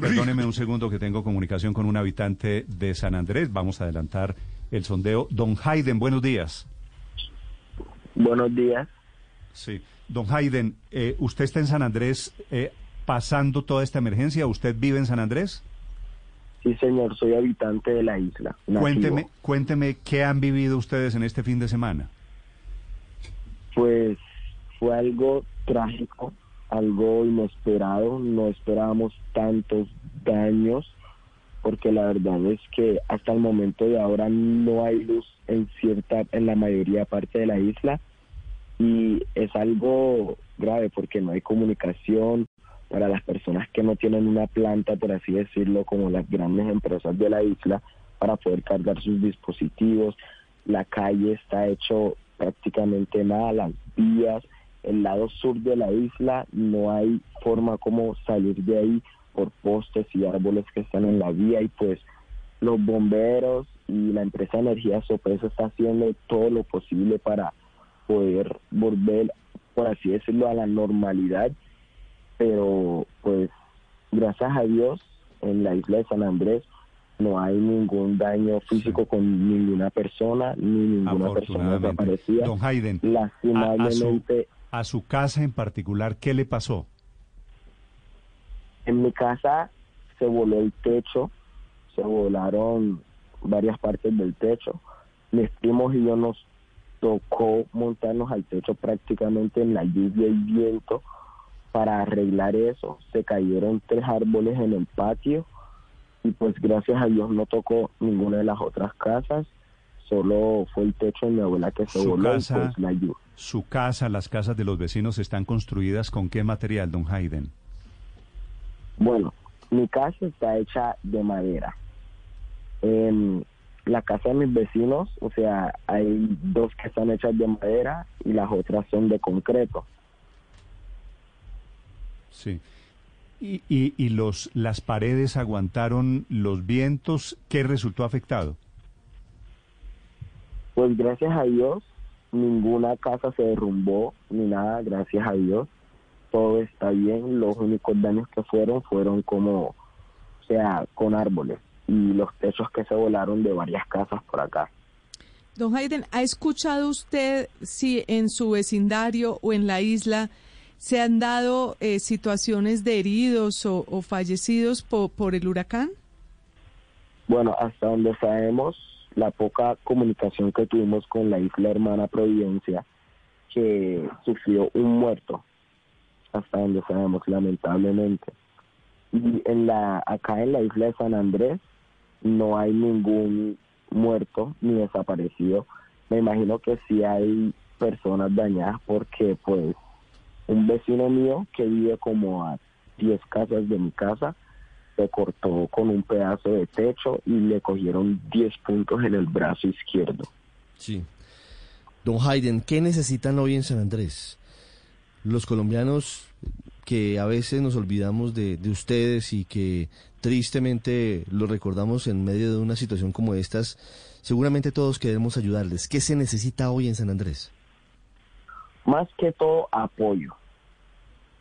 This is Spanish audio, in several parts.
Perdóneme, un segundo que tengo comunicación con un habitante de San Andrés. Vamos a adelantar el sondeo. Don Hayden, buenos días. Buenos días. Sí. Don Hayden, eh, ¿usted está en San Andrés eh, pasando toda esta emergencia? ¿Usted vive en San Andrés? Sí, señor, soy habitante de la isla. nativo. Cuénteme, cuénteme qué han vivido ustedes en este fin de semana. Pues fue algo trágico, algo inesperado. No esperábamos tantos daños, porque la verdad es que hasta el momento de ahora no hay luz en cierta, en la mayoría parte de la isla. Y es algo grave porque no hay comunicación, para las personas que no tienen una planta, por así decirlo, como las grandes empresas de la isla, para poder cargar sus dispositivos. La calle está hecho prácticamente nada, las vías, el lado sur de la isla, no hay forma como salir de ahí por postes y árboles que están en la vía y pues los bomberos y la empresa de energía Sopesa está haciendo todo lo posible para poder volver, por así decirlo, a la normalidad. Pero pues gracias a Dios en la isla de San Andrés no hay ningún daño físico con ninguna persona ni ninguna persona desaparecida. Don Hayden, a, a su, Lastimablemente a su casa en particular, ¿qué le pasó? en mi casa se voló el techo, se volaron varias partes del techo. Mis primos y yo nos tocó montarnos al techo prácticamente en la lluvia y viento para arreglar eso. Se cayeron tres árboles en el patio y pues gracias a Dios no tocó ninguna de las otras casas. Solo fue el techo de mi abuela que se voló casa- y pues la lluvia. Su casa, las casas de los vecinos están construidas con qué material, don Hayden? Bueno, mi casa está hecha de madera. En la casa de mis vecinos, o sea, hay dos que están hechas de madera y las otras son de concreto. Sí. ¿Y, y, y los, las paredes aguantaron los vientos? ¿Qué resultó afectado? Pues gracias a Dios, ninguna casa se derrumbó ni nada, gracias a Dios. Todo está bien, los únicos daños que fueron fueron como, o sea, con árboles y los techos que se volaron de varias casas por acá. Don Hayden, ¿ha escuchado usted si en su vecindario o en la isla se han dado eh, situaciones de heridos o, o fallecidos po- por el huracán? Bueno, hasta donde sabemos, la poca comunicación que tuvimos con la isla hermana Providencia, que sufrió un muerto, hasta donde sabemos, lamentablemente. Y en la, acá en la isla de San Andrés no hay ningún muerto ni desaparecido. Me imagino que sí hay personas dañadas porque pues un vecino mío que vive como a 10 casas de mi casa se cortó con un pedazo de techo y le cogieron 10 puntos en el brazo izquierdo. Sí. Don Hayden, ¿qué necesitan hoy en San Andrés? Los colombianos que a veces nos olvidamos de, de ustedes y que tristemente lo recordamos en medio de una situación como estas, seguramente todos queremos ayudarles. ¿Qué se necesita hoy en San Andrés? Más que todo apoyo.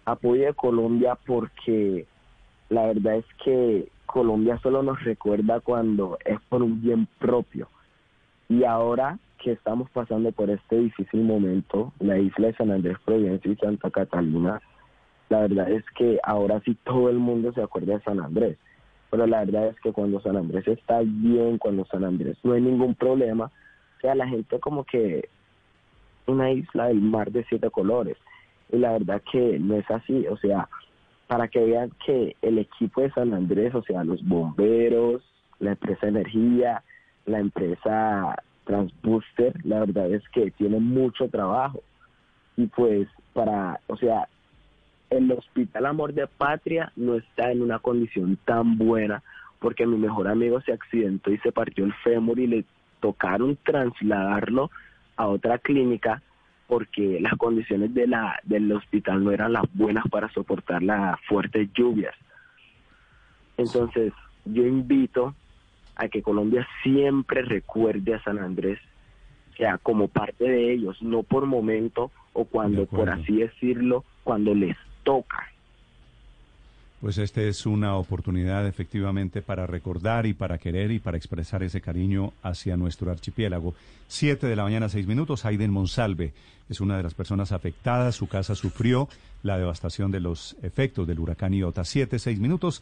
Apoyo de Colombia porque la verdad es que Colombia solo nos recuerda cuando es por un bien propio. Y ahora que estamos pasando por este difícil momento, la isla de San Andrés, Providencia y Santa Catalina, la verdad es que ahora sí todo el mundo se acuerda de San Andrés. Pero la verdad es que cuando San Andrés está bien, cuando San Andrés no hay ningún problema, o sea, la gente como que una isla del mar de siete colores. Y la verdad que no es así, o sea, para que vean que el equipo de San Andrés, o sea, los bomberos, la empresa energía, la empresa Transbooster, la verdad es que tienen mucho trabajo. Y pues para, o sea, el Hospital Amor de Patria no está en una condición tan buena porque mi mejor amigo se accidentó y se partió el fémur y le tocaron trasladarlo a otra clínica porque las condiciones de la, del hospital no eran las buenas para soportar las fuertes lluvias. Entonces, yo invito a que Colombia siempre recuerde a San Andrés, sea como parte de ellos, no por momento o cuando, por así decirlo, cuando les toca. Pues esta es una oportunidad efectivamente para recordar y para querer y para expresar ese cariño hacia nuestro archipiélago. Siete de la mañana, seis minutos. Aiden Monsalve es una de las personas afectadas. Su casa sufrió la devastación de los efectos del huracán Iota. Siete, seis minutos.